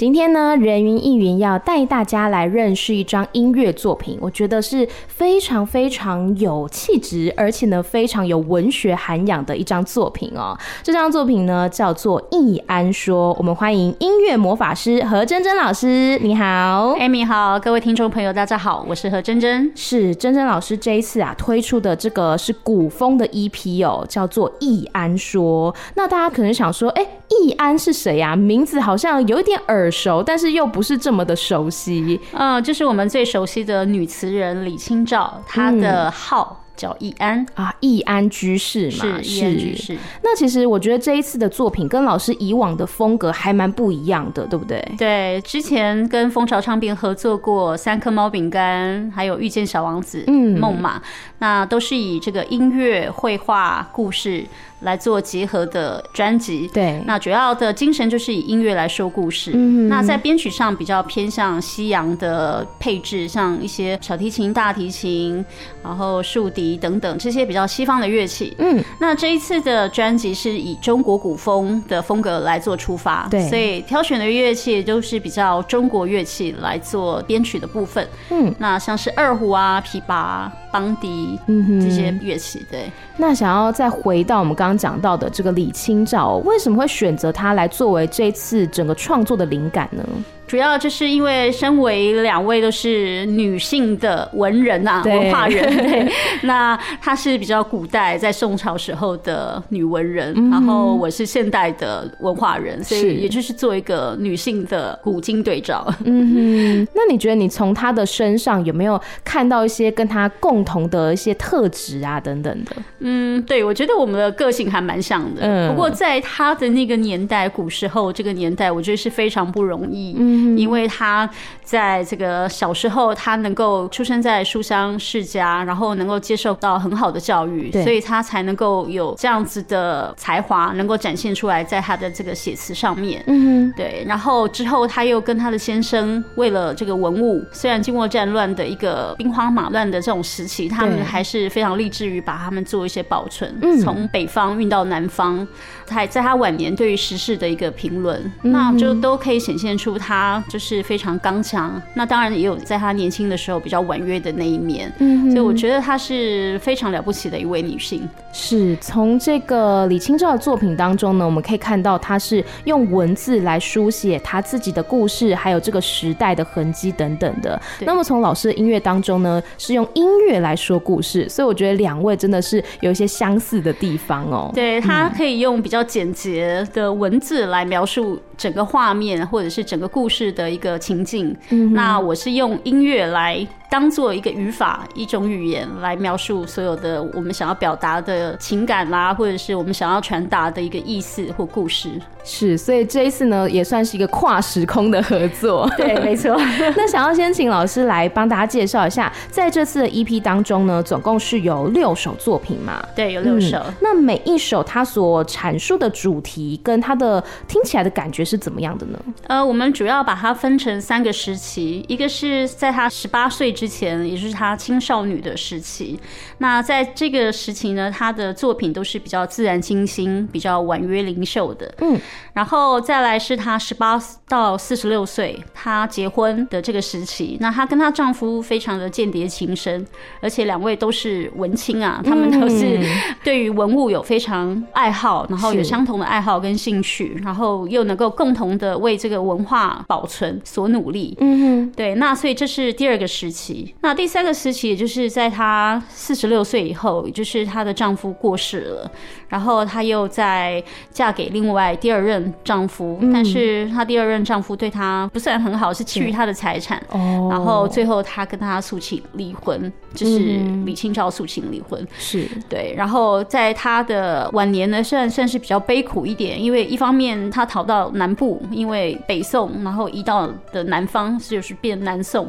今天呢，人云亦云要带大家来认识一张音乐作品，我觉得是非常非常有气质，而且呢非常有文学涵养的一张作品哦。这张作品呢叫做《易安说》，我们欢迎音乐魔法师何真真老师，你好，Amy 好，各位听众朋友大家好，我是何真真，是真真老师这一次啊推出的这个是古风的 EP 哦，叫做《易安说》。那大家可能想说，哎，易安是谁呀？名字好像有一点耳熟，但是又不是这么的熟悉。嗯，就是我们最熟悉的女词人李清照，她的号。嗯叫易安啊，易安居士嘛，是易安居士。那其实我觉得这一次的作品跟老师以往的风格还蛮不一样的，对不对？对，之前跟蜂巢唱片合作过《三颗猫饼干》，还有《遇见小王子》、嗯，《梦马》，那都是以这个音乐、绘画、故事来做结合的专辑。对，那主要的精神就是以音乐来说故事。嗯，那在编曲上比较偏向西洋的配置，像一些小提琴、大提琴，然后竖笛。等等这些比较西方的乐器，嗯，那这一次的专辑是以中国古风的风格来做出发，对，所以挑选的乐器都是比较中国乐器来做编曲的部分，嗯，那像是二胡啊、琵琶、邦笛，嗯，这些乐器，对。那想要再回到我们刚刚讲到的这个李清照，为什么会选择他来作为这次整个创作的灵感呢？主要就是因为身为两位都是女性的文人啊，文化人，对，那她是比较古代在宋朝时候的女文人，嗯，然后我是现代的文化人，所以也就是做一个女性的古今对照。嗯哼，那你觉得你从她的身上有没有看到一些跟她共同的一些特质啊等等的？嗯，对，我觉得我们的个性还蛮像的。嗯，不过在她的那个年代，古时候这个年代，我觉得是非常不容易。嗯。因为他在这个小时候，他能够出生在书香世家，然后能够接受到很好的教育，所以他才能够有这样子的才华，能够展现出来在他的这个写词上面。嗯，对。然后之后他又跟他的先生为了这个文物，虽然经过战乱的一个兵荒马乱的这种时期，他们还是非常立志于把他们做一些保存，从北方运到南方。他在他晚年对于时事的一个评论，那就都可以显现出他。就是非常刚强，那当然也有在她年轻的时候比较婉约的那一面，嗯，所以我觉得她是非常了不起的一位女性。是从这个李清照的作品当中呢，我们可以看到她是用文字来书写她自己的故事，还有这个时代的痕迹等等的。那么从老师的音乐当中呢，是用音乐来说故事，所以我觉得两位真的是有一些相似的地方哦。对，她可以用比较简洁的文字来描述整个画面，或者是整个故事。是的一个情境，嗯，那我是用音乐来当做一个语法，一种语言来描述所有的我们想要表达的情感啦，或者是我们想要传达的一个意思或故事。是，所以这一次呢，也算是一个跨时空的合作。对，没错。那想要先请老师来帮大家介绍一下，在这次的 EP 当中呢，总共是有六首作品嘛？对，有六首。嗯，那每一首它所阐述的主题跟它的听起来的感觉是怎么样的呢？呃，我们主要把它分成三个时期，一个是在他十八岁之前，也就是他青少女的时期。那在这个时期呢，他的作品都是比较自然清新、比较婉约灵秀的。嗯，然后再来是他十八到四十六岁，他结婚的这个时期。那她跟她丈夫非常的间谍情深，而且两位都是文青啊，他们都是对于文物有非常爱好，然后有相同的爱好跟兴趣，然后又能够共同的为这个文化保存所努力。嗯哼，对，那所以这是第二个时期。那第三个时期，也就是在她四十六岁以后，也就是她的丈夫过世了，然后她又在嫁给另外第二任丈夫，嗯、但是她第二任丈夫对她不算很好，是觊觎她的财产。哦，然后最后她跟他诉请离婚，就是李清照诉请离婚。是对，然后在她的晚年呢，虽然算是比较悲苦一点，因为一方面她逃到南部，因为北宋，然后移到的南方就是变南宋，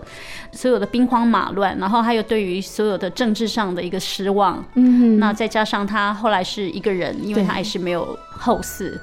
所有的兵慌马乱，然后还有对于所有的政治上的一个失望。嗯哼，那再加上他后来是一个人，因为他还是没有后嗣。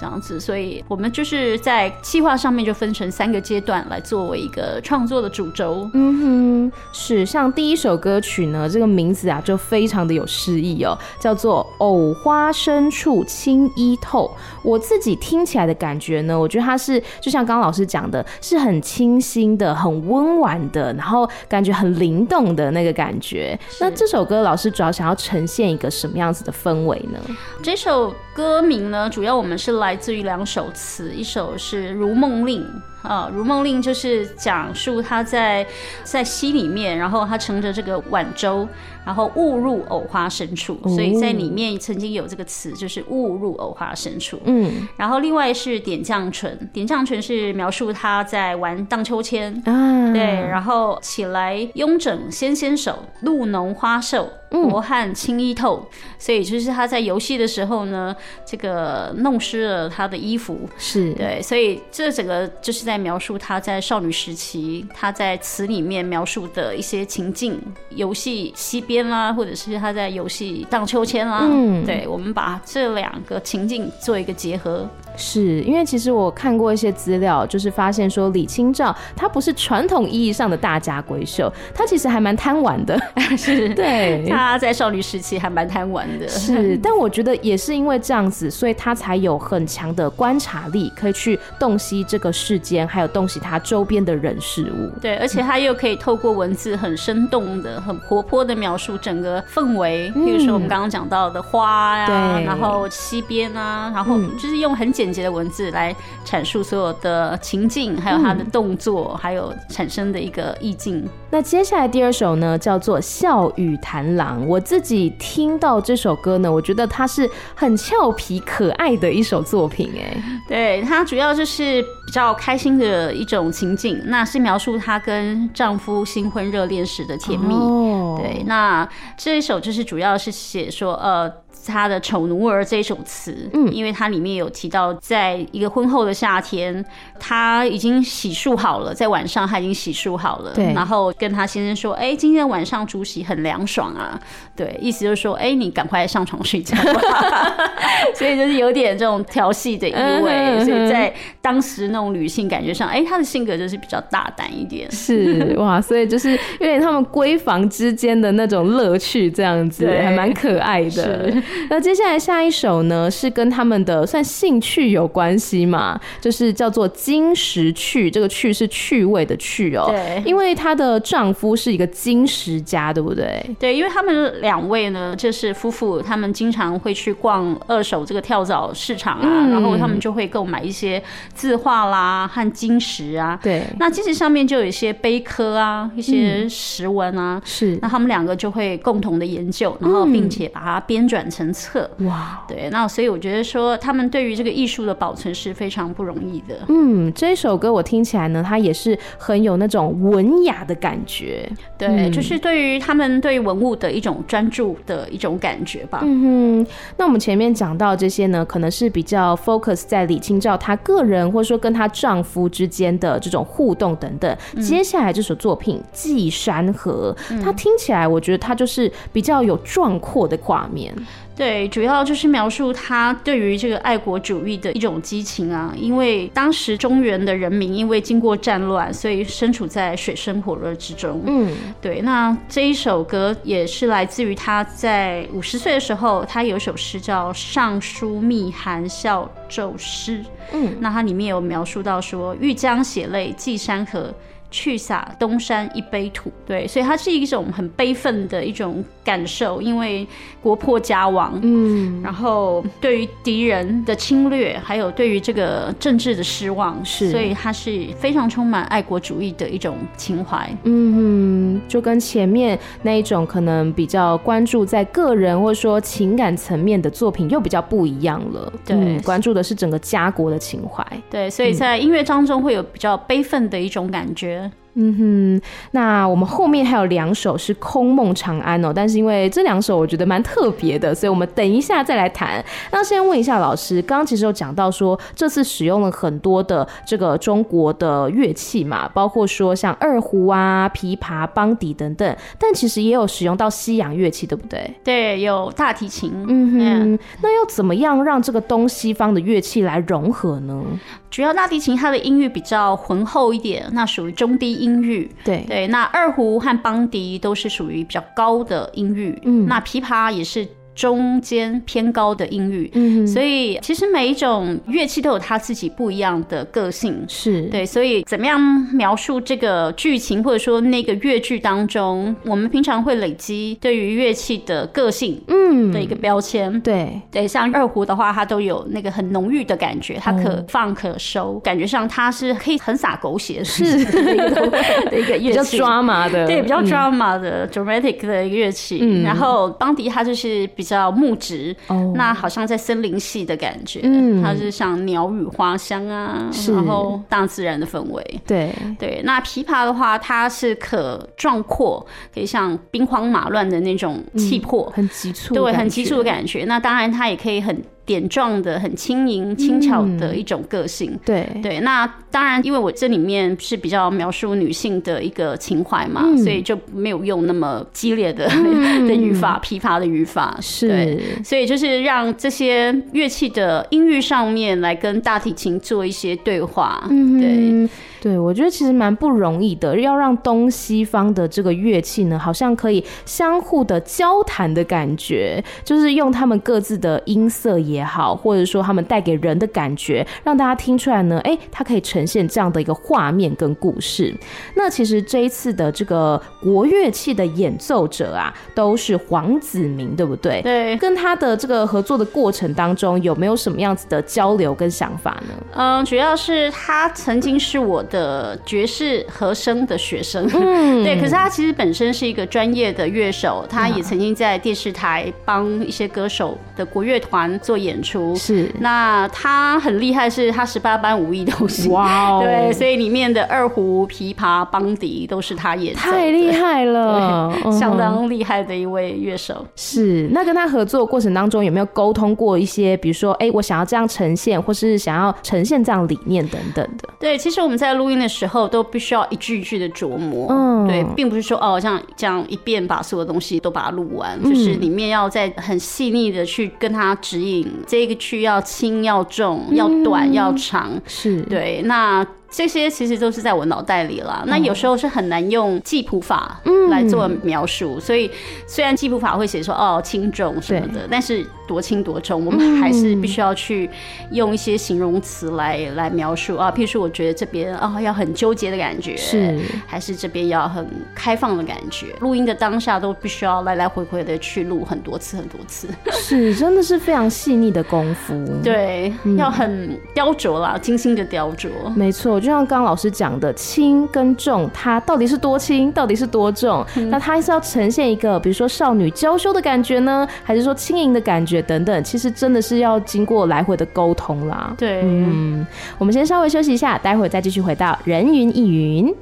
这样子，所以我们就是在计划上面就分成三个阶段来作为一个创作的主轴。嗯哼，是像第一首歌曲呢，这个名字啊就非常的有诗意哦，叫做《藕花深处青衣透》。我自己听起来的感觉呢，我觉得它是就像刚刚老师讲的，是很清新的、很温婉的，然后感觉很灵动的那个感觉。那这首歌老师主要想要呈现一个什么样子的氛围呢？这首歌名呢，主要我们是来自于两首词，一首是《如梦令》。啊，《如梦令》就是讲述他在在溪里面，然后他乘着这个晚舟，然后误入藕花深处，哦，所以在里面曾经有这个词，就是误入藕花深处。嗯，然后另外是《点绛唇》，《点绛唇》是描述他在玩荡秋千，啊，对，然后起来慵整纤纤手，露浓花瘦，薄汗青衣透，嗯，所以就是他在游戏的时候呢，这个弄湿了他的衣服，是。对，所以这整个就是在。描述他在少女时期，他在词里面描述的一些情境，游戏西边啦，或者是他在游戏荡秋千啦。嗯，对，我们把这两个情境做一个结合。是因为其实我看过一些资料，就是发现说李清照她不是传统意义上的大家闺秀，她其实还蛮贪玩的。是，对，她在少女时期还蛮贪玩的。是，但我觉得也是因为这样子，所以她才有很强的观察力，可以去洞悉这个世间，还有洞悉她周边的人事物。对，而且她又可以透过文字很生动的、很活泼的描述整个氛围。比如说我们刚刚讲到的花呀、然后溪边啊，然后就是用很简。简洁的文字来阐述所有的情境，还有他的动作，嗯、还有产生的一个意境。那接下来第二首呢，叫做《笑语谈郎》。我自己听到这首歌呢，我觉得它是很俏皮可爱的一首作品。哎，对，它主要就是比较开心的一种情境，那是描述她跟丈夫新婚热恋时的甜蜜。哦、对，那这一首就是主要是写说，呃。他的《丑奴儿》这一首词，嗯，因为它里面有提到，在一个婚后的夏天，他已经洗漱好了，在晚上他已经洗漱好了，对，然后跟他先生说：“哎、欸，今天晚上煮洗很凉爽啊。”对，意思就是说：“哎、欸，你赶快上床睡觉吧。” 所以就是有点这种调戏的意味。所以在当时那种女性感觉上，哎、欸，她的性格就是比较大胆一点。是哇，所以就是有点他们闺房之间的那种乐趣，这样子还蛮可爱的。那接下来下一首呢，是跟他们的算兴趣有关系嘛？就是叫做《金石趣》，这个“趣”是趣味的“趣”哦。对，因为她的丈夫是一个金石家，对不对？对，因为他们两位呢，就是夫妇，他们经常会去逛二手这个跳蚤市场啊，嗯，然后他们就会购买一些字画啦和金石啊。对，那金石上面就有一些碑刻啊，一些石文啊。嗯，是，那他们两个就会共同的研究，然后并且把它编转成。成册哇，对，那所以我觉得说他们对于这个艺术的保存是非常不容易的。嗯，这首歌我听起来呢，它也是很有那种文雅的感觉。对，嗯、就是对于他们对于文物的一种专注的一种感觉吧。嗯哼，那我们前面讲到这些呢，可能是比较 focus 在李清照她个人，或者说跟她丈夫之间的这种互动等等。嗯、接下来这首作品《寄山河》，它听起来我觉得它就是比较有壮阔的画面。对，主要就是描述他对于这个爱国主义的一种激情啊。因为当时中原的人民因为经过战乱，所以身处在水深火热之中。嗯，对。那这一首歌也是来自于他在五十岁的时候，他有一首诗叫《上书密含笑骤诗》。嗯，那它里面有描述到说：“欲将血泪寄山河。”去洒东山一杯土，对，所以它是一种很悲愤的一种感受，因为国破家亡，嗯，然后对于敌人的侵略，还有对于这个政治的失望，是，所以它是非常充满爱国主义的一种情怀，嗯，就跟前面那一种可能比较关注在个人或者说情感层面的作品又比较不一样了，对，嗯，关注的是整个家国的情怀，对，所以在音乐当中会有比较悲愤的一种感觉。嗯哼，那我们后面还有两首是《空梦长安》哦，但是因为这两首我觉得蛮特别的，所以我们等一下再来谈。那先问一下老师，刚刚其实有讲到说这次使用了很多的这个中国的乐器嘛，包括说像二胡啊、琵琶、邦迪等等，但其实也有使用到西洋乐器，对不对？对，有大提琴。嗯哼，那要怎么样让这个东西方的乐器来融合呢？主要大提琴它的音域比较浑厚一点，那属于中低音域。对对，那二胡和邦迪都是属于比较高的音域。嗯，那琵琶也是。中间偏高的音域，嗯，所以其实每一种乐器都有它自己不一样的个性，是。对，所以怎么样描述这个剧情，或者说那个乐剧当中，我们平常会累积对于乐器的个性，嗯，的一个标签，嗯，对。对，像二胡的话，它都有那个很浓郁的感觉，它可放可收，感觉上它是可以很洒狗血是 的一个乐器，比较 drama 的，对，比较 drama 的 dramatic 的乐器，嗯，然后邦迪它就是比较。木质，oh. 那好像在森林系的感觉，嗯，它是像鸟语花香啊，然后大自然的氛围，对对。那琵琶的话，它是可壮阔，可以像兵荒马乱的那种气魄，嗯、很急促，对，很急促的感觉。那当然，它也可以很。点状的很轻盈轻巧的一种个性，嗯、对。对。那当然，因为我这里面是比较描述女性的一个情怀嘛，嗯、所以就没有用那么激烈的、嗯、的语法，琵琶的语法。是。对，所以就是让这些乐器的音域上面来跟大提琴做一些对话，嗯、对。对，我觉得其实蛮不容易的，要让东西方的这个乐器呢，好像可以相互的交谈的感觉，就是用他们各自的音色也好，或者说他们带给人的感觉，让大家听出来呢，哎，它可以呈现这样的一个画面跟故事。那其实这一次的这个国乐器的演奏者啊，都是黄子明，对不对？对，跟他的这个合作的过程当中，有没有什么样子的交流跟想法呢？嗯，主要是他曾经是我的爵士和声的学生，嗯，对，可是他其实本身是一个专业的乐手，他也曾经在电视台帮一些歌手的国乐团做演出，是。那他很厉害，是他十八般武艺都行，哇哦，对，所以里面的二胡、琵琶、邦迪都是他演，太厉害了，相当厉害的一位乐手。是，那跟他合作过程当中有没有沟通过一些，比如说，哎，我想要这样呈现，或是想要呈现这样理念等等的？对，其实我们在。录音的时候都必须要一句一句的琢磨，嗯，对，并不是说哦，像这样一遍把所有东西都把它录完，嗯，就是里面要再很细腻的去跟他指引，这个区要轻要重，要短要长，是对，那。这些其实都是在我脑袋里了。那有时候是很难用记谱法来做描述，嗯、所以虽然记谱法会写说哦轻重什么的，但是多轻多重，我们还是必须要去用一些形容词来来描述啊。譬如说，我觉得这边啊、哦、要很纠结的感觉，是还是这边要很开放的感觉？录音的当下都必须要来来回回的去录很多次很多次，是真的是非常细腻的功夫。对，嗯、要很雕琢啦，精心的雕琢，没错。就像刚刚老师讲的，轻跟重，它到底是多轻，到底是多重？嗯、那它是要呈现一个，比如说少女娇羞的感觉呢，还是说轻盈的感觉等等？其实真的是要经过来回的沟通啦。对，嗯，我们先稍微休息一下，待会再继续回到人云亦云。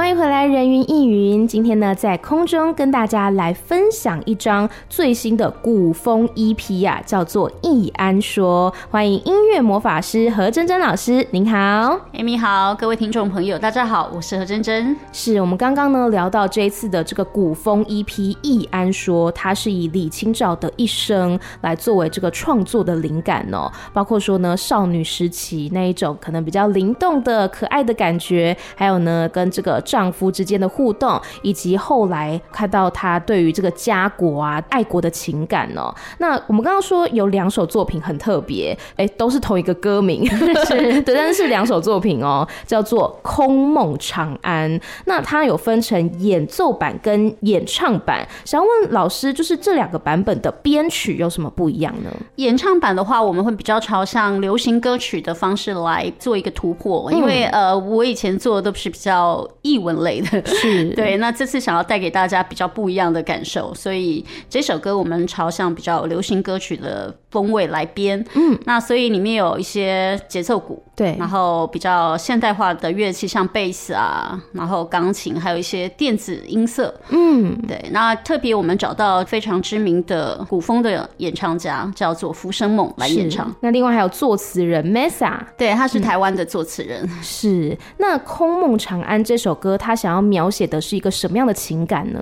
欢迎回来，人云亦云。今天呢，在空中跟大家来分享一张最新的古风 EP 呀、啊，叫做《易安说》。欢迎音乐魔法师何真真老师，您好，Amy 好，各位听众朋友，大家好，我是何真真。是我们刚刚呢聊到这一次的这个古风 EP《易安说》，它是以李清照的一生来作为这个创作的灵感哦，包括说呢少女时期那一种可能比较灵动的可爱的感觉，还有呢跟这个。丈夫之间的互动，以及后来看到他对于这个家国啊、爱国的情感哦。那我们刚刚说有两首作品很特别，哎，都是同一个歌名，是，对，但是是两首作品哦，叫做《空梦长安》。那它有分成演奏版跟演唱版，想要问老师，就是这两个版本的编曲有什么不一样呢？演唱版的话，我们会比较朝向流行歌曲的方式来做一个突破，因为、嗯、呃，我以前做的都是比较艺文类的，是 对。那这次想要带给大家比较不一样的感受，所以这首歌我们朝向比较流行歌曲的风味来编，嗯，那所以里面有一些节奏鼓，对，然后比较现代化的乐器，像贝斯啊，然后钢琴，还有一些电子音色，嗯，对。那特别我们找到非常知名的古风的演唱家，叫做浮生梦来演唱。那另外还有作词人 Mesa，对，他是台湾的作词人。嗯、是。那《空梦长安》这首歌，他想要描写的是一个什么样的情感呢？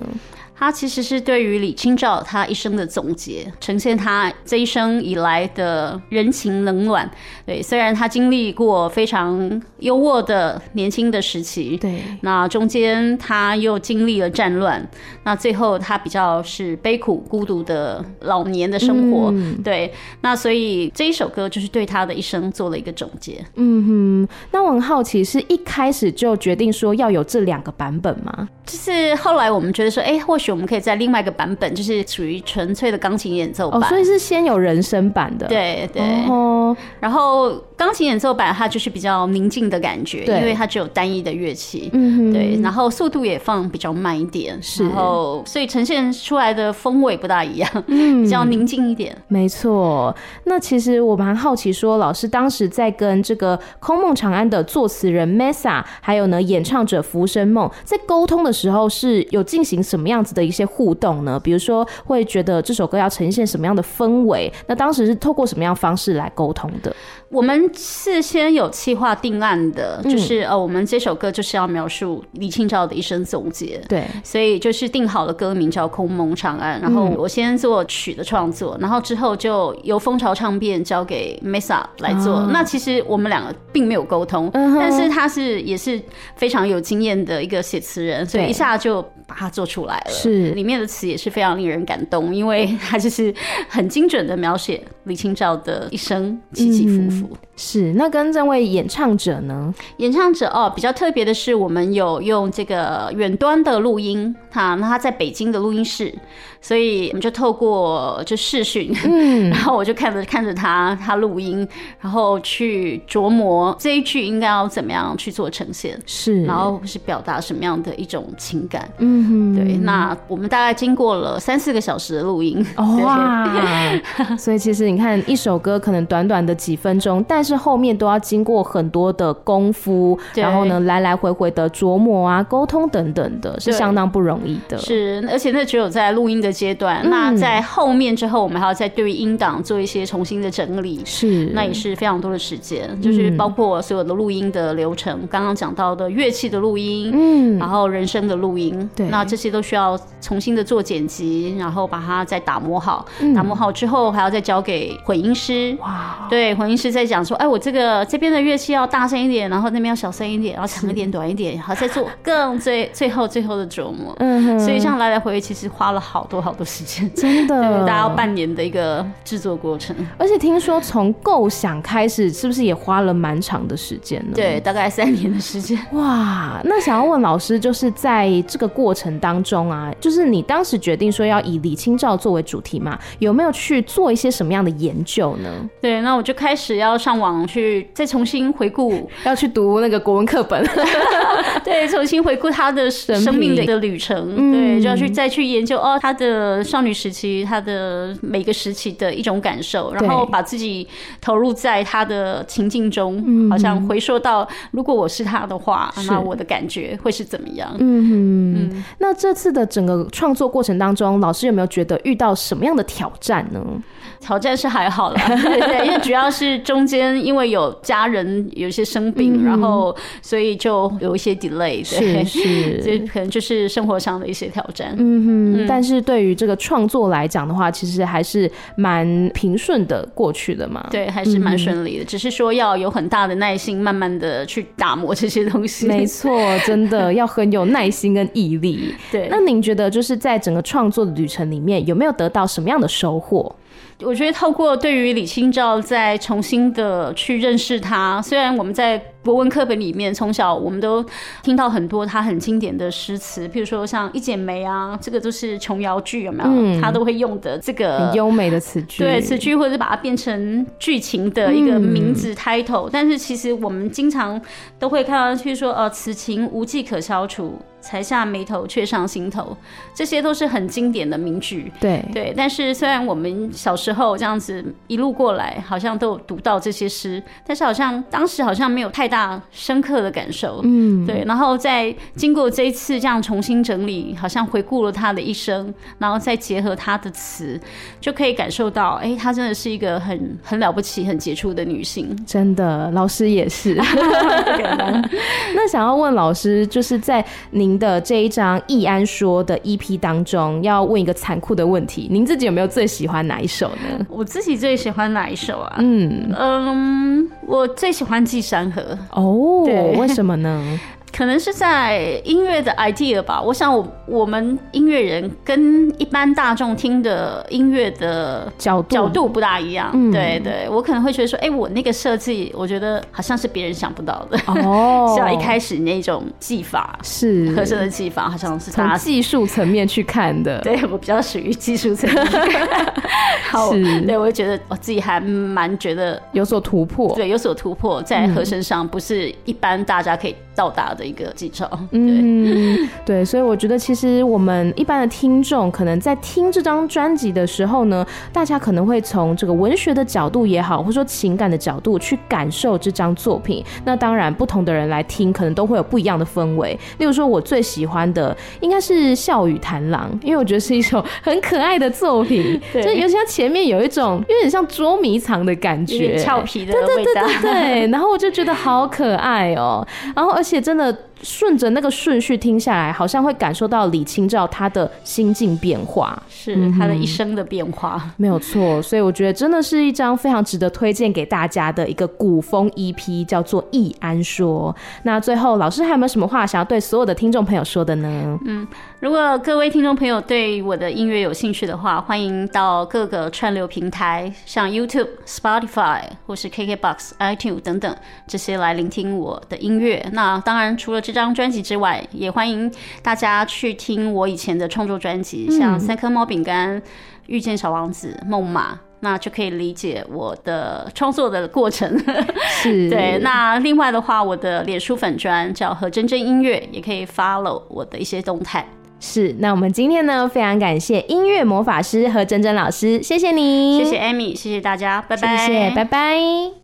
他其实是对于李清照他一生的总结，呈现他这一生以来的人情冷暖。对，虽然他经历过非常优渥的年轻的时期，对，那中间他又经历了战乱，那最后他比较是悲苦孤独的老年的生活。嗯、对，那所以这一首歌就是对他的一生做了一个总结。嗯哼，那我很好奇，是一开始就决定说要有这两个版本吗？就是后来我们觉得说，哎、欸，或许。我们可以在另外一个版本，就是属于纯粹的钢琴演奏版。哦，所以是先有人声版的。对对。哦，然后钢琴演奏版它就是比较宁静的感觉，对，因为它只有单一的乐器。嗯哼。对，然后速度也放比较慢一点，是。然后所以呈现出来的风味不大一样，嗯，比较宁静一点。没错。那其实我蛮好奇，说老师当时在跟这个《空梦长安》的作词人 Mesa，还有呢演唱者浮生梦，在沟通的时候是有进行什么样子的一些互动呢？比如说，会觉得这首歌要呈现什么样的氛围？那当时是透过什么样方式来沟通的？我们事先有计划定案的，就是、嗯、呃，我们这首歌就是要描述李清照的一生总结。对，所以就是定好了歌名叫《空蒙长安》，然后我先做曲的创作，然后之后就由蜂巢唱片交给 Mesa 来做。啊、那其实我们两个并没有沟通，嗯、但是他是也是非常有经验的一个写词人，所以一下就把它做出来了。是，里面的词也是非常令人感动，因为 他就是很精准的描写李清照的一生起起伏伏。嗯是，那跟这位演唱者呢？演唱者哦，比较特别的是，我们有用这个远端的录音，哈那他在北京的录音室。所以我们就透过就视讯，嗯，然后我就看着看着他他录音，然后去琢磨这一句应该要怎么样去做呈现，是，然后是表达什么样的一种情感，嗯哼，对。那我们大概经过了三四个小时的录音，哇，所以其实你看一首歌可能短短的几分钟，但是后面都要经过很多的功夫，然后呢来来回回的琢磨啊、沟通等等的，是相当不容易的。是，而且那只有在录音的阶段，嗯，那在后面之后，我们还要再对于音档做一些重新的整理，是，那也是非常多的时间，就是包括所有的录音的流程，刚刚讲到的乐器的录音，嗯，然后人声的录音，对，那这些都需要重新的做剪辑，然后把它再打磨好，嗯，打磨好之后还要再交给混音师，哇，对，混音师在讲说，哎，我这个这边的乐器要大声一点，然后那边要小声一点，然后长一 点、短一点，然后再做更最最后最后的琢磨，嗯，所以这样来来回回其实花了好多。好多时间，真的，大家要半年的一个制作过程。而且听说从构想开始，是不是也花了蛮长的时间呢？对，大概三年的时间。哇，那想要问老师，就是在这个过程当中啊，就是你当时决定说要以李清照作为主题嘛，有没有去做一些什么样的研究呢？对，那我就开始要上网去再重新回顾，要去读那个国文课本，对，重新回顾他的生命的旅程，嗯、对，就要去再去研究哦，他的。的少女时期，她的每个时期的一种感受，然后把自己投入在她的情境中，嗯、好像回溯到如果我是她的话，那我的感觉会是怎么样？嗯嗯。那这次的整个创作过程当中，老师有没有觉得遇到什么样的挑战呢？挑战是还好啦，对，对，因为主要是中间因为有家人有一些生病，嗯、然后所以就有一些 delay，对，是是，这可能就是生活上的一些挑战。嗯哼，嗯，但是对于这个创作来讲的话，其实还是蛮平顺的过去的嘛。对，还是蛮顺利的，嗯，只是说要有很大的耐心，慢慢的去打磨这些东西。没错，真的 要很有耐心跟毅力。对，那您觉得就是在整个创作的旅程里面，有没有得到什么样的收获？我觉得透过对于李清照再重新的去认识她，虽然我们在国文课本里面从小我们都听到很多他很经典的诗词，譬如说像《一剪梅》啊，这个都是琼瑶剧有没有？嗯，她都会用的这个很优美的词句，对词句，或者是把它变成剧情的一个名字 title，嗯。但是其实我们经常都会看到，譬如说呃，此情无计可消除。才下眉头，却上心头，这些都是很经典的名句。对对，但是虽然我们小时候这样子一路过来，好像都有读到这些诗，但是好像当时好像没有太大深刻的感受。嗯，对。然后在经过这一次这样重新整理，好像回顾了他的一生，然后再结合他的词，就可以感受到，哎，她真的是一个很很了不起、很杰出的女性。真的，老师也是。那想要问老师，就是在您的这一张《易安说》的 EP 当中，要问一个残酷的问题：您自己有没有最喜欢哪一首呢？我自己最喜欢哪一首啊？嗯嗯，我最喜欢《寄山河》。哦，对，为什么呢？可能是在音乐的 idea 吧。我想，我我们音乐人跟一般大众听的音乐的角度角度不大一样。嗯、对对，我可能会觉得说，哎、欸，我那个设计，我觉得好像是别人想不到的。哦，像一开始那种技法是和声的技法，好像是从技术层面去看的。对，我比较属于技术层面。好，是对，我就觉得我自己还蛮觉得有所突破。对，有所突破，在和声上不是一般大家可以到达的一个技巧，嗯，对，所以我觉得其实我们一般的听众可能在听这张专辑的时候呢，大家可能会从这个文学的角度也好，或者说情感的角度去感受这张作品。那当然，不同的人来听，可能都会有不一样的氛围。例如说，我最喜欢的应该是《笑语谈郎》，因为我觉得是一首很可爱的作品，对就尤其它前面有一种有点像捉迷藏的感觉，俏皮的味道，对对对对对。然后我就觉得好可爱哦，然后而且而且真的。顺着那个顺序听下来，好像会感受到李清照她的心境变化，是她的一生的变化，嗯、没有错。所以我觉得真的是一张非常值得推荐给大家的一个古风 EP，叫做《易安说》。那最后，老师还有没有什么话想要对所有的听众朋友说的呢？嗯，如果各位听众朋友对我的音乐有兴趣的话，欢迎到各个串流平台，像 YouTube、Spotify 或是 KKBox、iTunes 等等这些来聆听我的音乐。那当然，除了这张专辑之外，也欢迎大家去听我以前的创作专辑，像《三颗猫饼干》、《遇见小王子》、《梦马》，那就可以理解我的创作的过程。是，对。那另外的话，我的脸书粉砖叫何真真音乐，也可以 follow 我的一些动态。是，那我们今天呢，非常感谢音乐魔法师何真真老师，谢谢你，谢谢 Amy，谢谢大家，拜拜，谢谢，拜拜。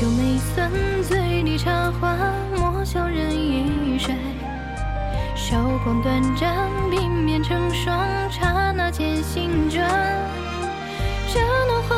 酒美酸，醉里茶花，莫笑人已衰。韶光短暂，鬓面成霜，刹那间心转。这暖花